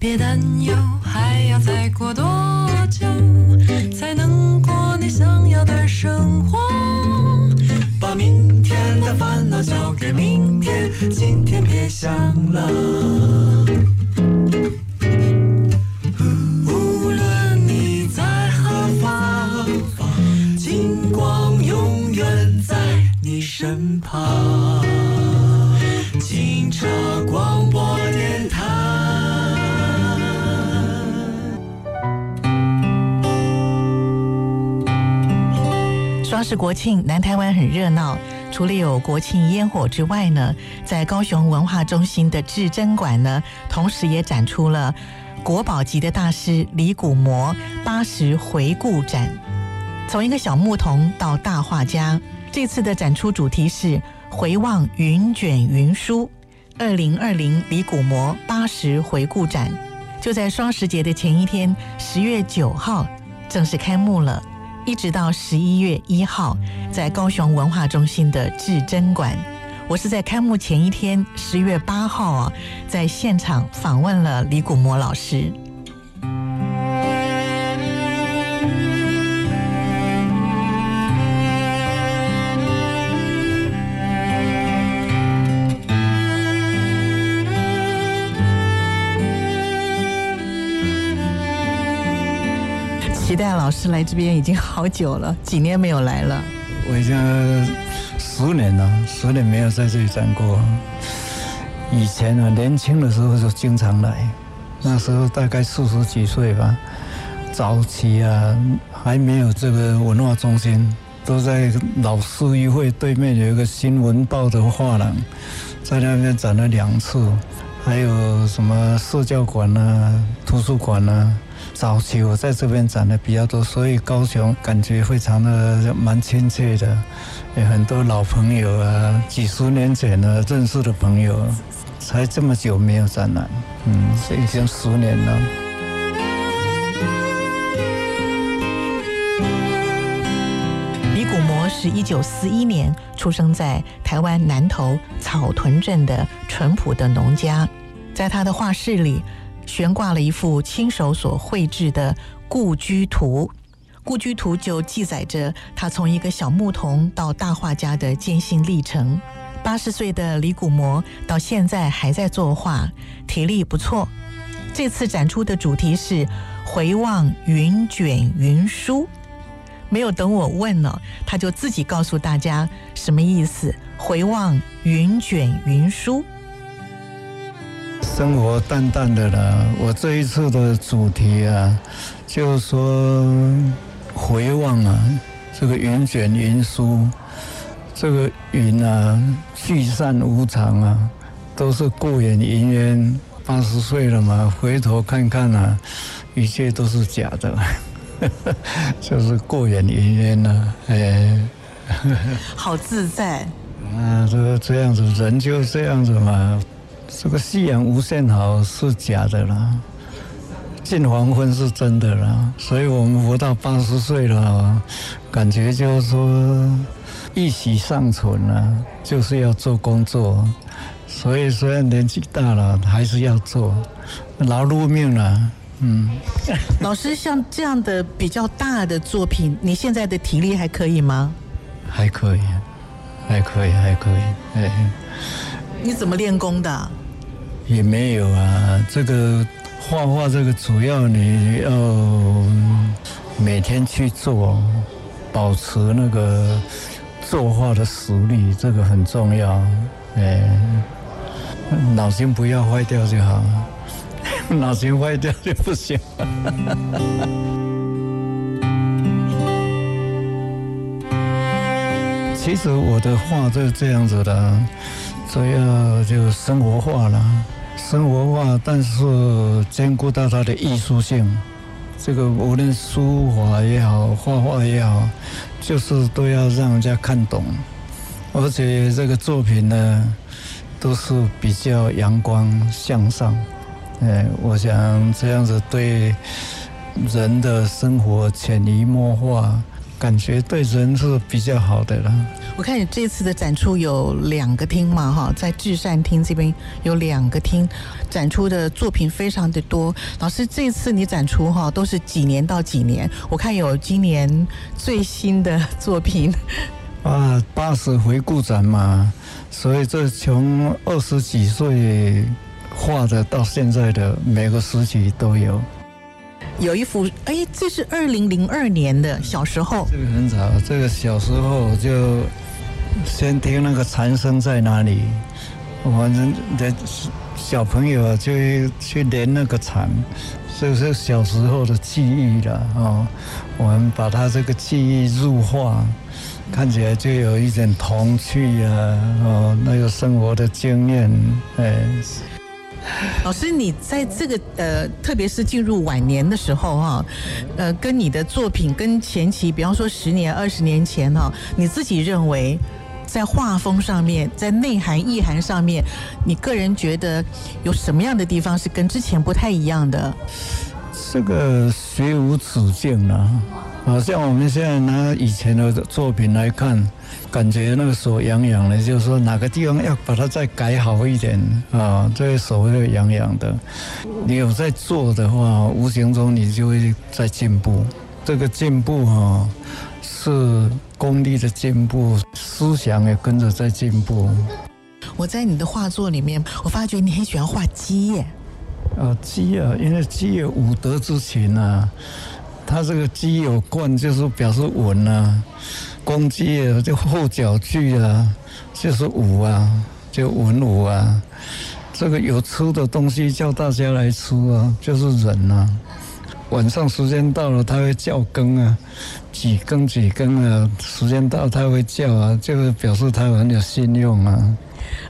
别担忧，还要再过多久才能过你想要的生活？把明天的烦恼交给明天，今天别想了。双十国庆，南台湾很热闹。除了有国庆烟火之外呢，在高雄文化中心的至真馆呢，同时也展出了国宝级的大师李谷模八十回顾展，从一个小牧童到大画家。这次的展出主题是“回望云卷云舒”，二零二零李古模八十回顾展就在双十节的前一天，十月九号正式开幕了，一直到十一月一号，在高雄文化中心的至臻馆。我是在开幕前一天，十月八号啊，在现场访问了李古摩老师。期待老师来这边已经好久了，几年没有来了。我已经十年了，十年没有在这里站过。以前啊，年轻的时候就经常来，那时候大概四十几岁吧。早期啊，还没有这个文化中心，都在老市议会对面有一个新闻报的画廊，在那边展了两次。还有什么社教馆啊、图书馆啊。早期我在这边展的比较多，所以高雄感觉非常的蛮亲切的，有很多老朋友啊，几十年前的认识的朋友，才这么久没有展览，嗯，这已经十年了。李古模是一九四一年出生在台湾南投草屯镇的淳朴的农家，在他的画室里。悬挂了一幅亲手所绘制的故居图，故居图就记载着他从一个小牧童到大画家的艰辛历程。八十岁的李古模到现在还在作画，体力不错。这次展出的主题是“回望云卷云舒”，没有等我问呢，他就自己告诉大家什么意思。“回望云卷云舒”。生活淡淡的了。我这一次的主题啊，就是说回望啊，这个云卷云舒，这个云啊聚散无常啊，都是过眼云烟。八十岁了嘛，回头看看啊，一切都是假的，就是过眼云烟呐。哎，好自在。啊，这个这样子，人就这样子嘛。这个夕阳无限好是假的啦，近黄昏是真的啦，所以我们活到八十岁了，感觉就是说一息尚存啊，就是要做工作，所以虽然年纪大了，还是要做，劳碌命了，嗯。老师，像这样的比较大的作品，你现在的体力还可以吗？还可以，还可以，还可以，哎。你怎么练功的？也没有啊，这个画画这个主要你要每天去做，保持那个作画的实力，这个很重要。哎，脑筋不要坏掉就好，脑筋坏掉就不行。其实我的画就是这样子的，主要就生活化了。生活化，但是兼顾到它的艺术性。这个无论书法也好，画画也好，就是都要让人家看懂。而且这个作品呢，都是比较阳光向上。哎，我想这样子对人的生活潜移默化，感觉对人是比较好的了。我看你这次的展出有两个厅嘛，哈，在至善厅这边有两个厅，展出的作品非常的多。老师，这次你展出哈都是几年到几年？我看有今年最新的作品 啊，八十回顾展嘛，所以这从二十几岁画的到现在的每个时期都有。有一幅，哎，这是二零零二年的小时候，这个很早，这个小时候就。先听那个蝉声在哪里？反正的小朋友啊，就去连那个蝉，这是小时候的记忆了啊。我们把他这个记忆入画，看起来就有一点童趣啊，哦，那个生活的经验，哎。老师，你在这个呃，特别是进入晚年的时候哈，呃，跟你的作品跟前期，比方说十年、二十年前哈，你自己认为？在画风上面，在内涵意涵上面，你个人觉得有什么样的地方是跟之前不太一样的？这个学无止境了，好像我们现在拿以前的作品来看，感觉那个手痒痒的，就是说哪个地方要把它再改好一点啊，这个手会痒痒的。你有在做的话，无形中你就会在进步。这个进步哈。是功力的进步，思想也跟着在进步。我在你的画作里面，我发觉你很喜欢画鸡耶。啊，鸡啊，因为鸡有五德之情啊。它这个鸡有冠，就是表示稳啊。公鸡啊，就后脚句啊，就是武啊，就文武啊。这个有吃的东西叫大家来吃啊，就是人啊。晚上时间到了，它会叫更啊。几更几更啊，时间到他会叫啊，就是表示他很有信用啊。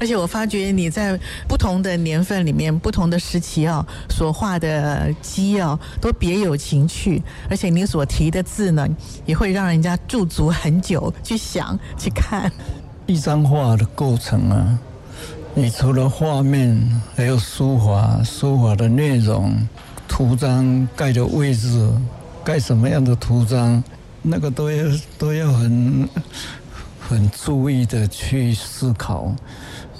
而且我发觉你在不同的年份里面、不同的时期啊，所画的鸡啊，都别有情趣。而且你所提的字呢，也会让人家驻足很久去想、去看。一张画的构成啊，你除了画面，还有书法，书法的内容、图章盖的位置、盖什么样的图章。那个都要都要很很注意的去思考，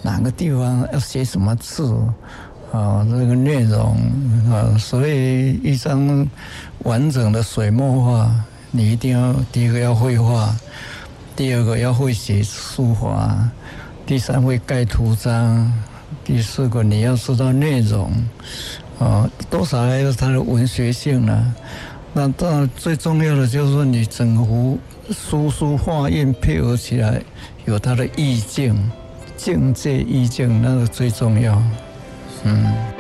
哪个地方要写什么字啊？这个内容啊，所以一张完整的水墨画，你一定要第一个要绘画，第二个要会写书法，第三会盖图章，第四个你要知道内容啊，多少还有它的文学性呢。那当然，最重要的就是说，你整幅书书画印配合起来，有它的意境、境界、意境，那个最重要。嗯。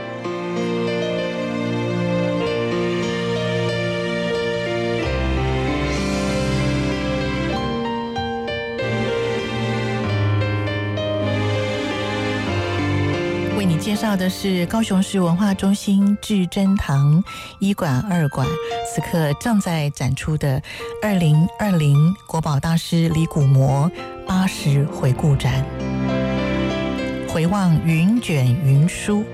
到的是高雄市文化中心至真堂一馆、二馆，此刻正在展出的二零二零国宝大师李古模八十回顾展，回望云卷云舒。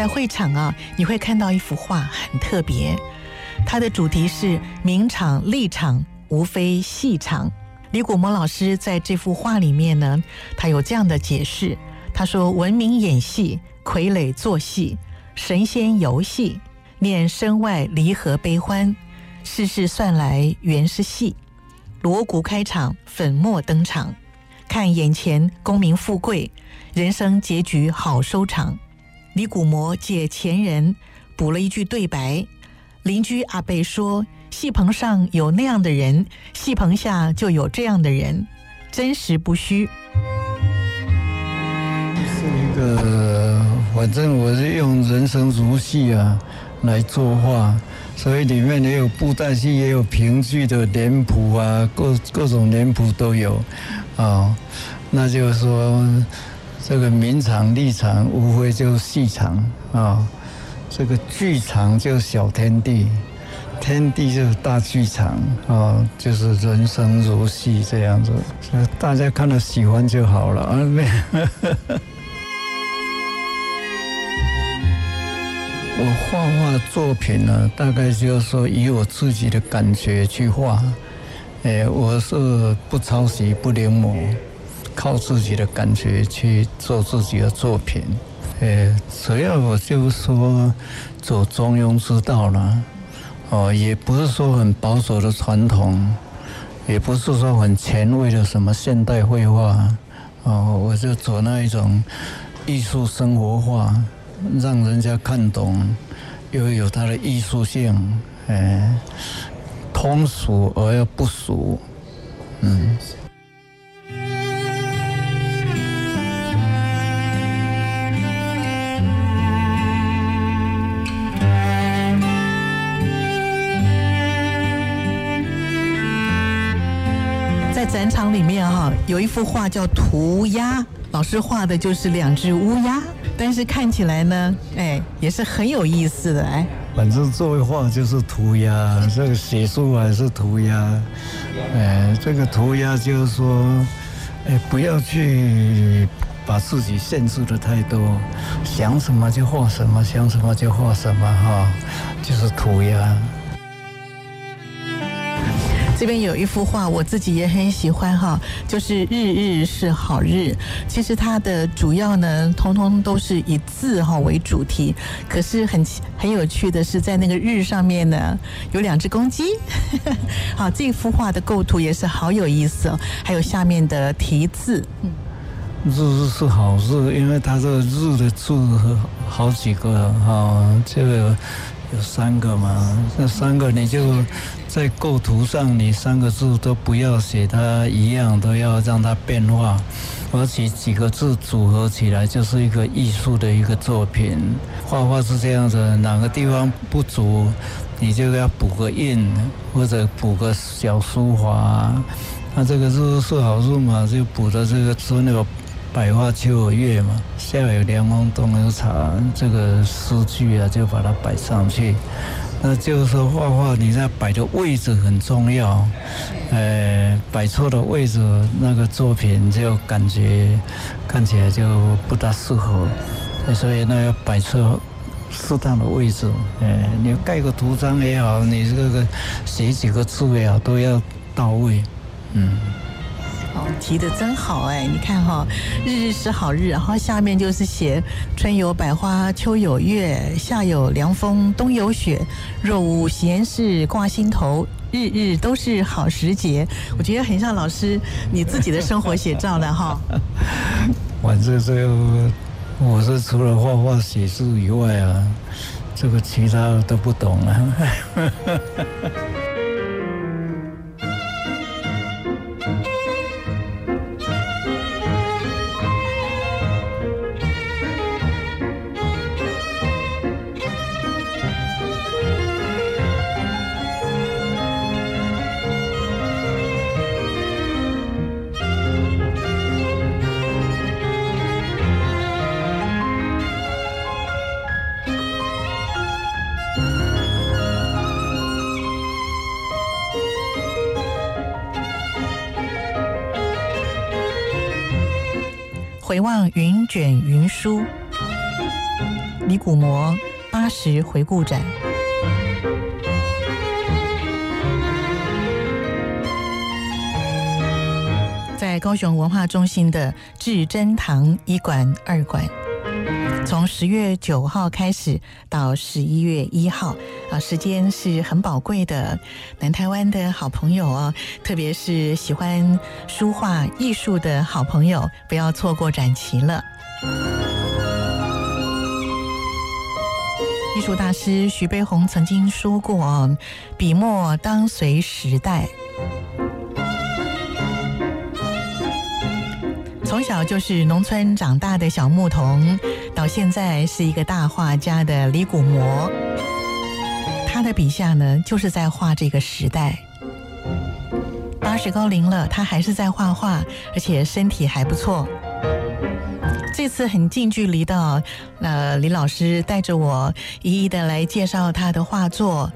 在会场啊，你会看到一幅画，很特别。它的主题是“名场立场，无非戏场”。李果模老师在这幅画里面呢，他有这样的解释：他说，文明演戏，傀儡做戏，神仙游戏，念身外离合悲欢，世事算来原是戏。锣鼓开场，粉墨登场，看眼前功名富贵，人生结局好收场。李古模借前人补了一句对白：“邻居阿贝说，戏棚上有那样的人，戏棚下就有这样的人，真实不虚。”是一个，反正我是用人生如戏啊来作画，所以里面也有布袋戏，也有评剧的脸谱啊，各各种脸谱都有啊，那就是说。这个名场立场无非就是戏场啊，这个剧场就小天地，天地就是大剧场啊，就是人生如戏这样子，大家看了喜欢就好了啊。我画画作品呢，大概就是说以我自己的感觉去画，哎，我是不抄袭、不临摹，靠自己的感觉去做自己的作品。呃，主要我就说走中庸之道了，哦，也不是说很保守的传统，也不是说很前卫的什么现代绘画，哦，我就走那一种艺术生活化。让人家看懂，又有它的艺术性，哎，通俗而又不俗，嗯。展场里面哈，有一幅画叫《涂鸦》，老师画的就是两只乌鸦。但是看起来呢，哎，也是很有意思的哎。反正作为画就是涂鸦，这个写书还是涂鸦，哎，这个涂鸦就是说，哎，不要去把自己限制的太多，想什么就画什么，想什么就画什么哈，就是涂鸦。这边有一幅画，我自己也很喜欢哈，就是“日日是好日”。其实它的主要呢，通通都是以字哈为主题。可是很很有趣的是，在那个“日”上面呢，有两只公鸡。好，这幅画的构图也是好有意思哦。还有下面的题字，嗯，“日日是好日”，因为它这个“日”的字好几个哈，这个有三个嘛，这三个你就。在构图上，你三个字都不要写它一样，都要让它变化，而且几个字组合起来就是一个艺术的一个作品。画画是这样子，哪个地方不足，你就要补个印，或者补个小书法。那这个日是好字嘛，就补的这个字那个百花秋有月嘛，夏有凉风，冬有茶，这个诗句啊，就把它摆上去。那就是说，画画你在摆的位置很重要，呃，摆错的位置，那个作品就感觉看起来就不大适合，所以那要摆错适当的位置，呃，你盖个图章也好，你这个写几个字也好，都要到位，嗯。哦，提的真好哎！你看哈，日日是好日，然后下面就是写春有百花，秋有月，夏有凉风，冬有雪。若无闲事挂心头，日日都是好时节。我觉得很像老师你自己的生活写照了哈。反正这个，我是除了画画写字以外啊，这个其他都不懂啊。回望云卷云舒，李古摩八十回顾展，在高雄文化中心的至真堂一馆二馆。从十月九号开始到十一月一号啊，时间是很宝贵的。南台湾的好朋友哦，特别是喜欢书画艺术的好朋友，不要错过展期了。艺术大师徐悲鸿曾经说过：“笔墨当随时代。”从小就是农村长大的小牧童，到现在是一个大画家的李谷模，他的笔下呢，就是在画这个时代。八十高龄了，他还是在画画，而且身体还不错。这次很近距离的，呃，李老师带着我一一的来介绍他的画作，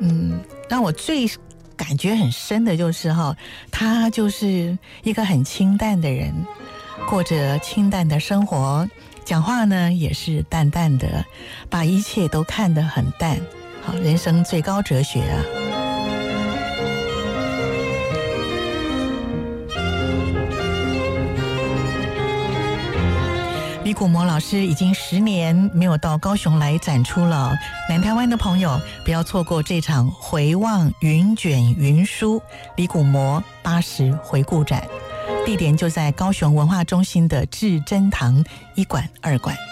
嗯，让我最感觉很深的就是哈，他就是一个很清淡的人，过着清淡的生活，讲话呢也是淡淡的，把一切都看得很淡，好，人生最高哲学啊。李古模老师已经十年没有到高雄来展出了，南台湾的朋友不要错过这场回望云卷云舒李古模八十回顾展，地点就在高雄文化中心的至真堂一馆二馆。